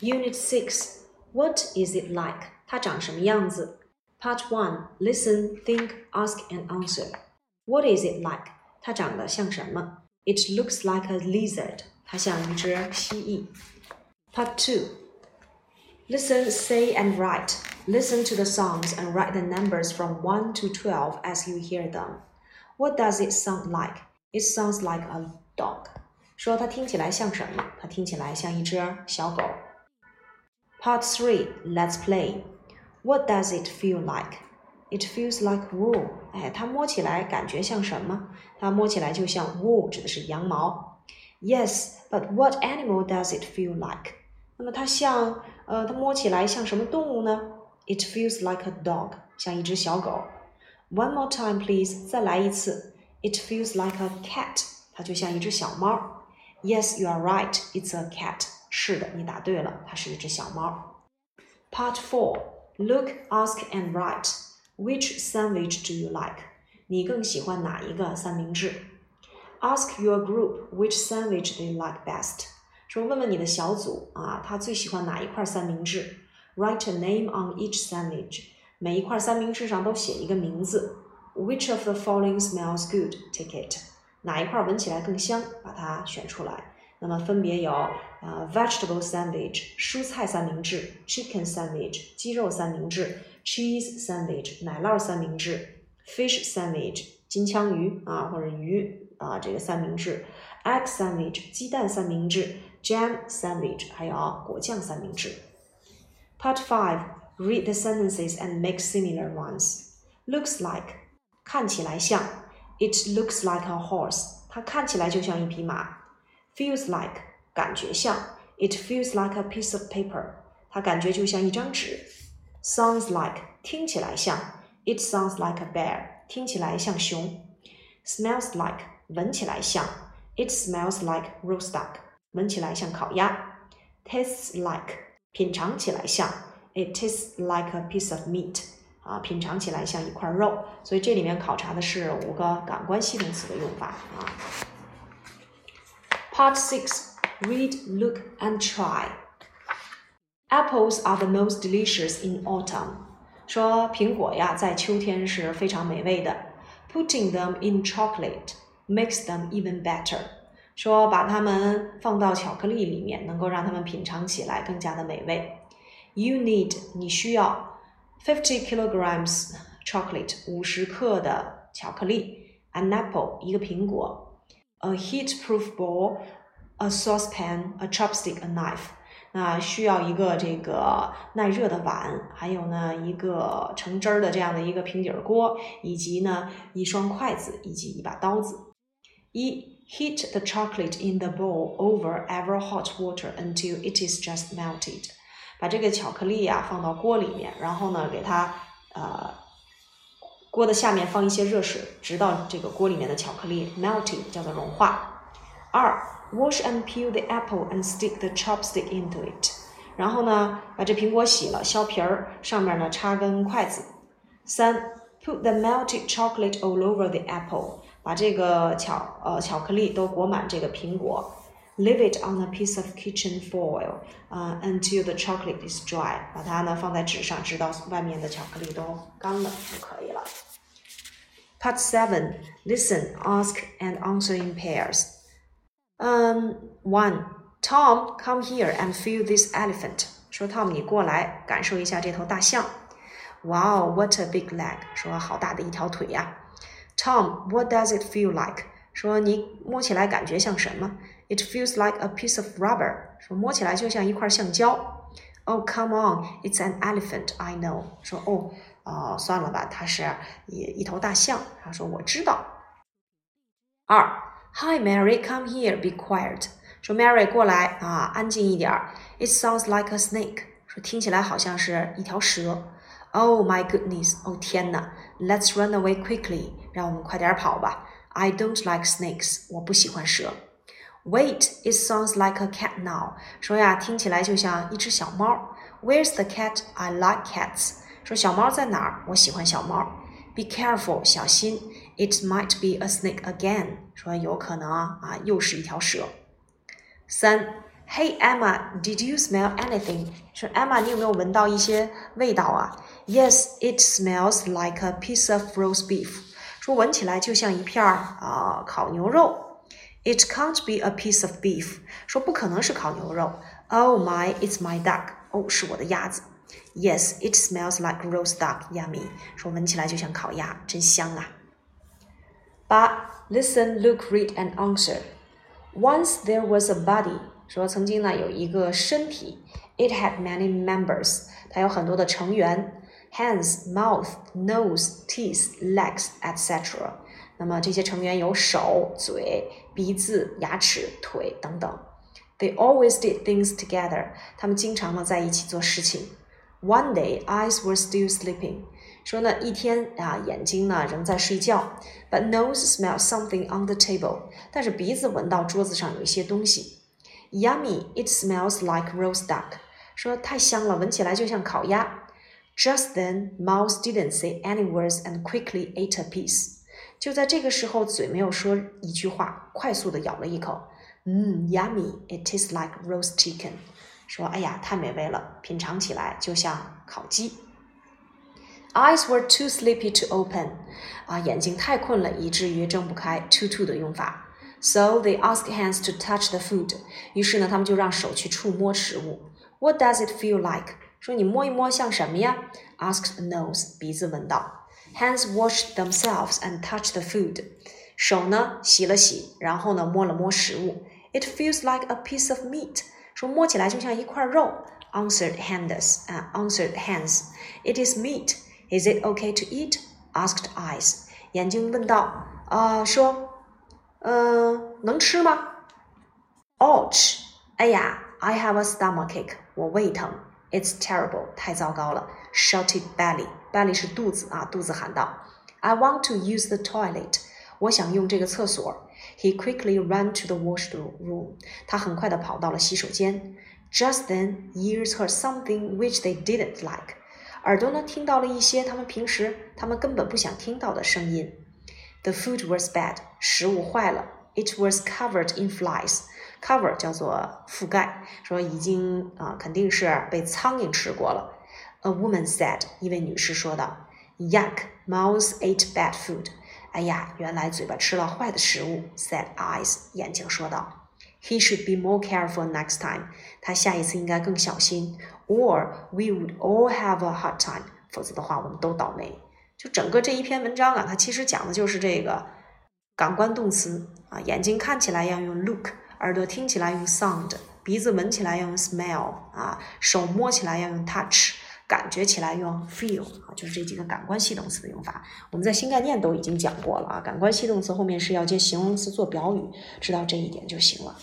Unit Six. What is it like? 它长什么样子？Part One. Listen, think, ask, and answer. What is it like? 它长得像什么？It looks like a lizard. 它像一只蜥蜴。Part Two. Listen, say, and write. Listen to the songs and write the numbers from 1 to 12 as you hear them. What does it sound like? It sounds like a dog. 说它听起来像什么？它听起来像一只小狗。 Part 3 Let's play. What does it feel like? It feels like wool. 哎，它摸起来感觉像什么？它摸起来就像 wool，指的是羊毛。Yes, but what animal does it feel like? 那么它像呃，它摸起来像什么动物呢？It feels like a dog，像一只小狗。One more time, please. 再来一次。It feels like a cat，它就像一只小猫。Yes, you are right. It's a cat. 是的，你答对了，它是一只小猫。Part four. Look, ask, and write. Which sandwich do you like? 你更喜欢哪一个三明治？Ask your group which sandwich they like best. 说问问你的小组啊，他最喜欢哪一块三明治？Write a name on each sandwich. 每一块三明治上都写一个名字。Which of the following smells good? Take it. 哪一块闻起来更香？把它选出来。那么分别有 呃 vegetable sandwich 蔬菜三明治，chicken sandwich 鸡肉三明治，cheese sandwich 奶酪三明治，fish sandwich 金枪鱼啊或者鱼啊这个三明治，egg sandwich 鸡蛋三明治，jam sandwich 还有果酱三明治。Part five. Read the sentences and make similar ones. Looks like 看起来像，It looks like a horse. 它看起来就像一匹马。Feels like 感觉像，It feels like a piece of paper. 它感觉就像一张纸。Sounds like 听起来像，It sounds like a bear. 听起来像熊。Smells like 闻起来像，It smells like roast duck. 闻起来像烤鸭。Tastes like 品尝起来像。It tastes like a piece of meat，啊，品尝起来像一块肉。所以这里面考察的是五个感官系动词的用法啊。Part six: Read, look, and try. Apples are the most delicious in autumn. 说苹果呀，在秋天是非常美味的。Putting them in chocolate makes them even better. 说把它们放到巧克力里面，能够让它们品尝起来更加的美味。You need 你需要 fifty kilograms chocolate 五十克的巧克力，an apple 一个苹果，a heat-proof bowl, a saucepan, a chopstick, a knife。那需要一个这个耐热的碗，还有呢一个盛汁儿的这样的一个平底锅，以及呢一双筷子以及一把刀子。一 heat the chocolate in the bowl over ever hot water until it is just melted。把这个巧克力呀放到锅里面，然后呢，给它呃锅的下面放一些热水，直到这个锅里面的巧克力 melting 叫做融化。二 ，wash and peel the apple and stick the chopstick into it。然后呢，把这苹果洗了，削皮儿，上面呢插根筷子。三，put the melted chocolate all over the apple。把这个巧呃巧克力都裹满这个苹果。Leave it on a piece of kitchen foil, uh, until the chocolate is dry. 把它呢放在纸上，直到外面的巧克力都干了就可以了。Part seven: Listen, ask, and answer in pairs. Um, one. Tom, come here and feel this elephant. 说 Tom，你过来感受一下这头大象。Wow, what a big leg! 说好大的一条腿呀。Tom, what does it feel like? 说你摸起来感觉像什么？It feels like a piece of rubber。说摸起来就像一块橡胶。Oh, come on, it's an elephant. I know。说哦，哦，算了吧，它是一一头大象。他说我知道。二 ，Hi Mary, come here, be quiet。说 Mary 过来啊，安静一点。It sounds like a snake。说听起来好像是一条蛇。Oh my goodness，哦天哪！Let's run away quickly，让我们快点跑吧。I don't like snakes，我不喜欢蛇。Wait, it sounds like a cat now。说呀，听起来就像一只小猫。Where's the cat? I like cats。说小猫在哪儿？我喜欢小猫。Be careful，小心。 It might be a snake again。说有可能啊，又是一条蛇。三 Hey Emma, did you smell anything？说 Emma，你有没有闻到一些味道啊？Yes, it smells like a piece of roast beef。说闻起来就像一片儿啊烤牛肉。It can't be a piece of beef。说不可能是烤牛肉。Oh my, it's my duck。哦，是我的鸭子。Yes, it smells like roast duck. Yummy。说闻起来就像烤鸭，真香啊。 八，Listen, look, read, and answer. Once there was a body. 说曾经呢有一个身体，it had many members，它有很多的成员，hands, mouth, nose, teeth, legs, etc. 那么这些成员有手、嘴、鼻子、牙齿、腿等等。They always did things together，他们经常呢在一起做事情。One day, eyes were still sleeping。 说呢一天啊眼睛呢仍在睡觉，but nose smells something on the table，但是鼻子闻到桌子上有一些东西。Yummy! It smells like roast duck. 说太香了，闻起来就像烤鸭。Just then, Mouse didn't say any words and quickly ate a piece. 就在这个时候，嘴没有说一句话，快速的咬了一口。嗯，Yummy! It tastes like roast chicken. 说哎呀，太美味了，品尝起来就像烤鸡。Eyes were too sleepy to open. 啊，眼睛太困了，以至于睁不开。Too too 的用法。So they asked hands to touch the food. 于是呢，他们就让手去触摸食物。What does it feel like? 说你摸一摸像什么呀？Asked nose. 鼻子闻到。Hands washed themselves and touched the food. 手呢洗了洗，然后呢摸了摸食物。It feels like a piece of meat. 说摸起来就像一块肉。Answered hands. 啊，answered hands. It is meat. Is it okay to eat? Asked eyes. 眼睛问道。啊，说。嗯，能吃吗？Ouch！哎呀，I have a stomachache，我胃疼。It's terrible，太糟糕了。Shouted Belly，Belly 是肚子啊，肚子喊道。I want to use the toilet，我想用这个厕所。He quickly ran to the washroom，他很快的跑到了洗手间。Just then, ears heard something which they didn't like， 耳朵呢听到了一些他们平时他们根本不想听到的声音。The food was bad，食物坏了。It was covered in flies。Cover 叫做覆盖，说已经啊肯定是被苍蝇吃过了。A woman said，一位女士说道。Yuck! Mouse ate bad food。哎呀，原来嘴巴吃了坏的食物。Said eyes，眼睛说道。He should be more careful next time。他下一次应该更小心。Or we would all have a hard time。否则的话，我们都倒霉。就整个这一篇文章啊，它其实讲的就是这个感官动词啊，眼睛看起来要用 look，耳朵听起来用 sound，鼻子闻起来要用 smell 啊，手摸起来要用 touch，感觉起来用 feel 啊，就是这几个感官系动词的用法。我们在新概念都已经讲过了啊，感官系动词后面是要接形容词做表语，知道这一点就行了。